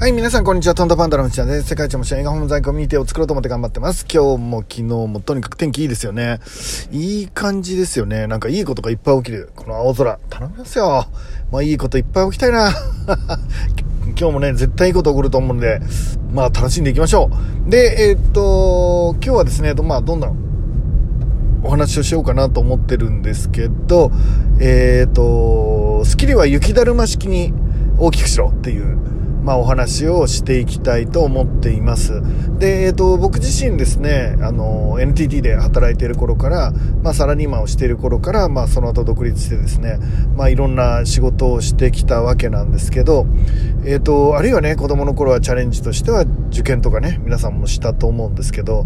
はい、皆さんこんにちは。トントパンダの内田です。世界一面白い映画本在コミュニティを作ろうと思って頑張ってます。今日も昨日もとにかく天気いいですよね。いい感じですよね。なんかいいことがいっぱい起きる。この青空。頼みますよ。まあいいこといっぱい起きたいな。今日もね、絶対いいこと起こると思うんで、まあ楽しんでいきましょう。で、えー、っと、今日はですね、まあどんなお話をしようかなと思ってるんですけど、えー、っと、スキルは雪だるま式に大きくしろっていうまあ、お話をしていきたいと思っています。で、えっ、ー、と、僕自身ですね、あの、NTT で働いている頃から、まあ、サラリーマンをしている頃から、まあ、その後独立してですね、まあ、いろんな仕事をしてきたわけなんですけど、えっ、ー、と、あるいはね、子供の頃はチャレンジとしては受験とかね、皆さんもしたと思うんですけど、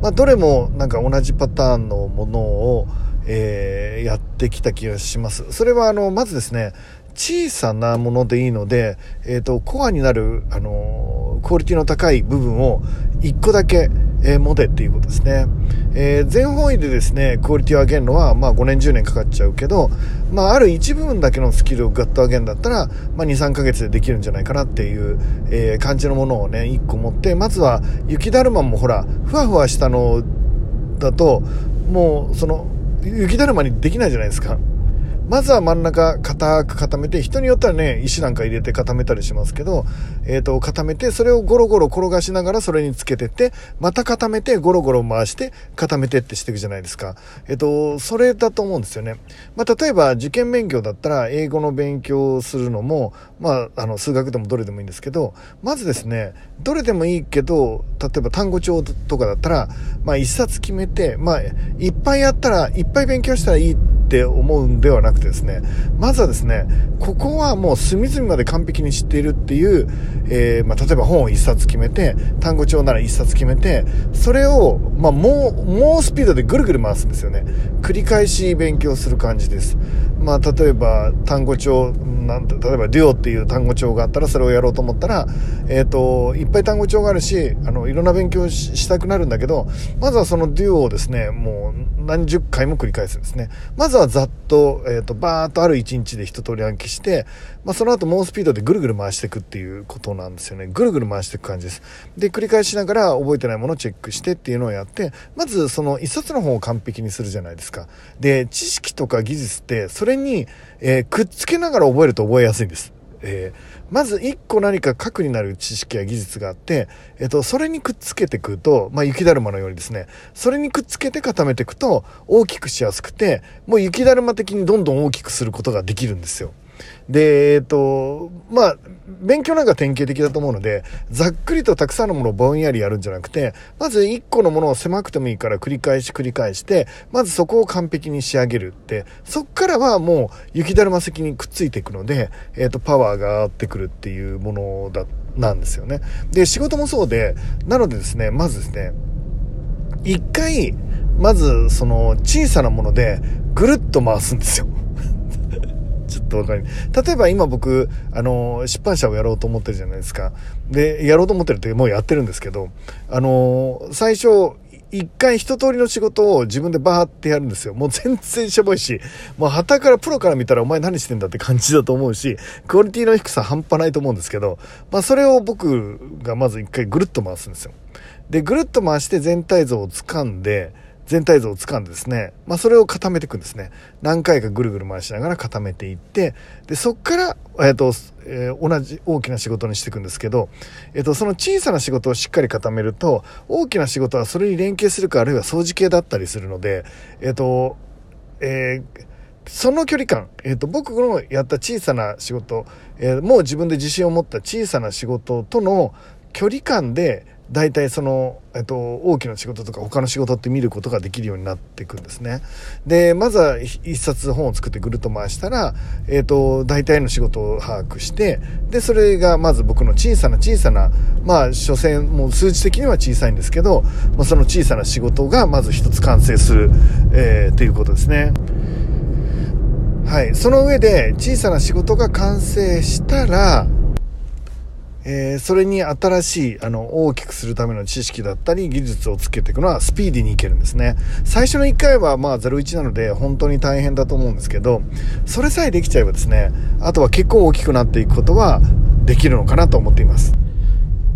まあ、どれもなんか同じパターンのものを、えー、やってきた気がします。それはあの、まずですね、小さなものでいいので、えっ、ー、と、コアになる、あのクオリティの高い部分を1個だけ、えー、持てっていうことですね。えー、全方位でですね、クオリティを上げるのは、まあ5年10年かかっちゃうけど、まあある一部分だけのスキルをガッと上げるんだったら、まあ2、3ヶ月でできるんじゃないかなっていう、えー、感じのものをね、1個持って、まずは雪だるまもほら、ふわふわしたのだと、もうその、雪だるまにできないじゃないですか。まずは真ん中固く固めて、人によってはね、石なんか入れて固めたりしますけど、えっ、ー、と、固めて、それをゴロゴロ転がしながらそれにつけてって、また固めて、ゴロゴロ回して、固めてってしていくじゃないですか。えっ、ー、と、それだと思うんですよね。まあ、例えば受験勉強だったら、英語の勉強をするのも、まあ、あの、数学でもどれでもいいんですけど、まずですね、どれでもいいけど、例えば単語帳とかだったら、まあ、一冊決めて、まあ、いっぱいやったら、いっぱい勉強したらいいってって思うんではなくてですね、まずはですね、ここはもう隅々まで完璧に知っているっていう、えー、まあ、例えば本を1冊決めて、単語帳なら1冊決めて、それを、まあ、もう、猛スピードでぐるぐる回すんですよね。繰り返し勉強する感じです。まあ、例えば、単語帳、なんて、例えば、デュオっていう単語帳があったら、それをやろうと思ったら、えっ、ー、と、いっぱい単語帳があるし、あの、いろんな勉強したくなるんだけど、まずはそのデュオをですね、もう、何十回も繰り返すんですね。まずはざっと、えっ、ー、と、バーっとある一日で一通り暗記して、まあ、その後猛スピードでぐるぐる回していくっていうことなんですよね。ぐるぐる回していく感じです。で、繰り返しながら覚えてないものをチェックしてっていうのをやって、まずその一冊の本を完璧にするじゃないですか。で、知識とか技術って、それに、えー、くっつけながら覚えると覚えやすいんです。えー、まず一個何か核になる知識や技術があって、えっ、と、それにくっつけていくと、まあ、雪だるまのようにですね、それにくっつけて固めていくと大きくしやすくて、もう雪だるま的にどんどん大きくすることができるんですよ。で、えっ、と、まあ、勉強なんか典型的だと思うので、ざっくりとたくさんのものをぼんやりやるんじゃなくて、まず1個のものを狭くてもいいから繰り返し繰り返して、まずそこを完璧に仕上げるって、そっからはもう雪だるま石にくっついていくので、えっ、と、パワーが上がってくるっていうものだ、なんですよね。で、仕事もそうで、なのでですね、まずですね、一回、まずその小さなものでぐるっと回すんですよ。ちょっとわかり例えば今僕、あの、出版社をやろうと思ってるじゃないですか。で、やろうと思ってるってもうやってるんですけど、あの、最初、一回一通りの仕事を自分でバーってやるんですよ。もう全然しょぼいし、もう旗からプロから見たらお前何してんだって感じだと思うし、クオリティの低さ半端ないと思うんですけど、まあそれを僕がまず一回ぐるっと回すんですよ。で、ぐるっと回して全体像を掴んで、全体像をつかんでですね、まあ、それを固めていくんですね。何回かぐるぐる回しながら固めていって、で、そっから、えっ、と、えー、同じ大きな仕事にしていくんですけど、えっ、と、その小さな仕事をしっかり固めると、大きな仕事はそれに連携するか、あるいは掃除系だったりするので、えっ、と、えーその距離感、えっ、と、僕のやった小さな仕事、え、もう自分で自信を持った小さな仕事との距離感で、大体その、えっと、大きな仕事とか他の仕事って見ることができるようになっていくんですね。で、まずは一冊本を作ってぐるっと回したら、えっと、大体の仕事を把握して、で、それがまず僕の小さな小さな、まあ、所詮、もう数値的には小さいんですけど、まあ、その小さな仕事がまず一つ完成する、えー、ということですね。はい。その上で、小さな仕事が完成したら、えー、それに新しい、あの、大きくするための知識だったり、技術をつけていくのはスピーディーにいけるんですね。最初の1回は、まあ、01なので、本当に大変だと思うんですけど、それさえできちゃえばですね、あとは結構大きくなっていくことはできるのかなと思っています。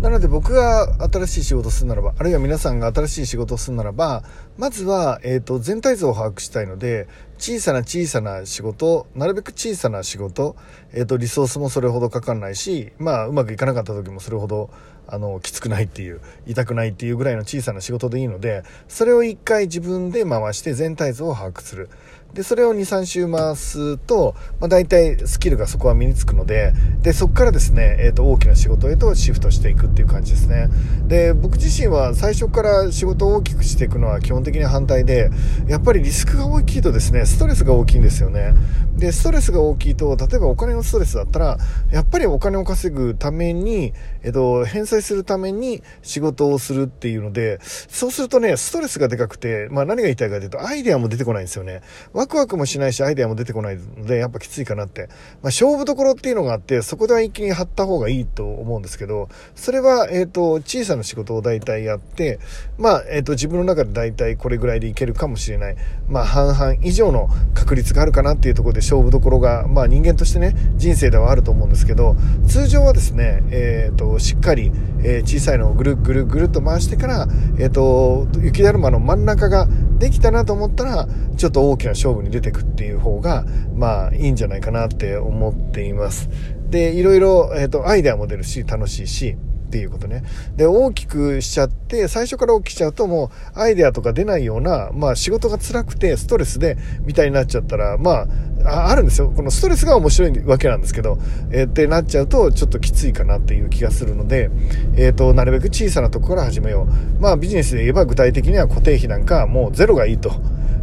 なので僕が新しい仕事をするならば、あるいは皆さんが新しい仕事をするならば、まずは、えっ、ー、と、全体像を把握したいので、小さな小さな仕事、なるべく小さな仕事、えっ、ー、と、リソースもそれほどかかんないし、まあ、うまくいかなかった時もそれほど、あの、きつくないっていう、痛くないっていうぐらいの小さな仕事でいいので、それを一回自分で回して全体像を把握する。で、それを2、3週回すと、まあ、大体スキルがそこは身につくので、で、そこからですね、えっ、ー、と、大きな仕事へとシフトしていくっていう感じですね。で、僕自身は最初から仕事を大きくしていくのは基本的に反対で、やっぱりリスクが大きいとですね、ストレスが大きいんですよね。で、ストレスが大きいと、例えばお金のストレスだったら、やっぱりお金を稼ぐために、えっ、ー、と、返済するために仕事をするっていうので、そうするとね、ストレスがでかくて、まあ何が言いたいかというと、アイデアも出てこないんですよね。ワクワクもしないし、アイデアも出てこないので、やっぱきついかなって。まあ、勝負どころっていうのがあって、そこでは一気に張った方がいいと思うんですけど、それは、えっ、ー、と、小さな仕事を大体やって、まあ、えっ、ー、と、自分の中で大体これぐらいでいけるかもしれない。まあ、半々以上の確率があるかなっていうところで勝負どころが、まあ、人間としてね、人生ではあると思うんですけど、通常はですね、えっ、ー、と、しっかり、え小さいのをぐるぐるぐるっと回してから、えっ、と、雪だるまの真ん中ができたなと思ったら、ちょっと大きな勝負に出てくっていう方が、まあ、いいんじゃないかなって思っています。で、いろいろ、えっ、ー、と、アイデアも出るし、楽しいし、っていうことね。で、大きくしちゃって、最初から大きくしちゃうともう、アイデアとか出ないような、まあ仕事が辛くて、ストレスで、みたいになっちゃったら、まあ、あるんですよ。このストレスが面白いわけなんですけど、えー、ってなっちゃうと、ちょっときついかなっていう気がするので、えっ、ー、と、なるべく小さなとこから始めよう。まあビジネスで言えば具体的には固定費なんかもうゼロがいいと。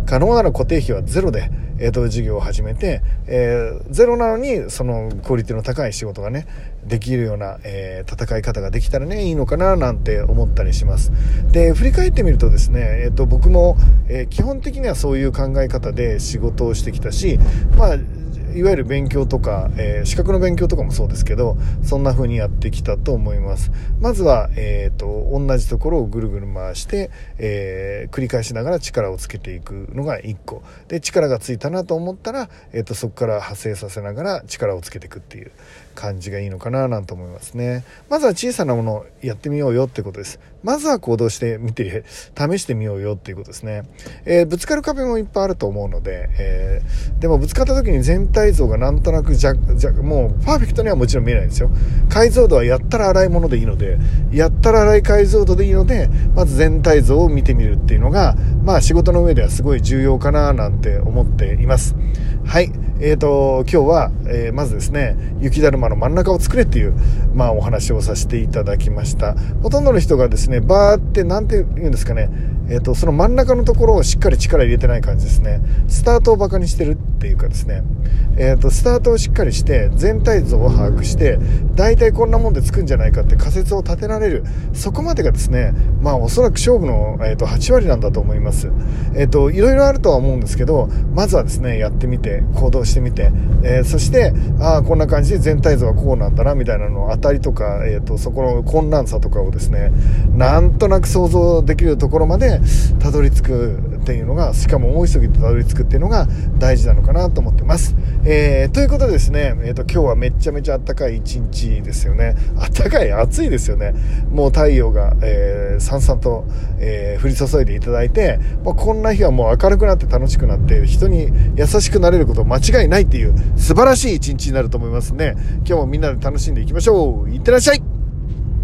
可能なら固定費はゼロで、えー、と事業を始めて、えー、ゼロなのにそのクオリティの高い仕事がねできるような、えー、戦い方ができたらねいいのかななんて思ったりします。で振り返ってみるとですね、えー、と僕も、えー、基本的にはそういう考え方で仕事をしてきたしまあいわゆる勉強とか、えー、資格の勉強とかもそうですけど、そんな風にやってきたと思います。まずは、えっ、ー、と、同じところをぐるぐる回して、えー、繰り返しながら力をつけていくのが1個。で、力がついたなと思ったら、えっ、と、そこから派生させながら力をつけていくっていう感じがいいのかななんて思いますね。まずは小さなものをやってみようよってことです。まずは行動してみて、試してみようよっていうことですね。えぶつかる壁もいっぱいあると思うので、えでもぶつかった時に全体像がなんとなくじゃ、じゃ、もうパーフェクトにはもちろん見えないんですよ。解像度はやったら荒いものでいいので、やったら荒い解像度でいいので、まず全体像を見てみるっていうのが、まあ仕事の上ではすごい重要かななんて思っています。はい。えーと、今日は、え、まずですね、雪だるまの真ん中を作れっていう、まあお話をさせていただきました。ほとんどの人がですね、バーって、なんて言うんですかね、え、ー、と、その真ん中のところをしっかり力入れてない感じですね。スタートをバカにしてるっていうかですね、え、ー、と、スタートをしっかりして、全体像を把握して、大体こんなもんでつくんじゃないかって仮説を立てられる。そこまでがですね、まあおそらく勝負の、えっ、と、8割なんだと思います。えっ、と、いろいろあるとは思うんですけど、まずはですね、やってみて、行動してみて、えー、そして、ああ、こんな感じで全体像はこうなんだな、みたいなのを当たりとか、え、ー、と、そこの混乱さとかをですね、なんとなく想像できるところまでたどり着くっていうのが、しかも大急ぎでたどり着くっていうのが大事なのかなと思ってます。えー、ということでですね、え、ー、と、今日はめちゃめちゃ暖かい一日ですよね。暖かい、暑いですよね。もう太陽が、えー、さんさんと、えー、降り注いでいただいて、まあ、こんな日はもう明るくなって楽しくなって、人に優しくなれること間違いないっていう素晴らしい一日になると思いますね。今日もみんなで楽しんでいきましょう。いってらっしゃい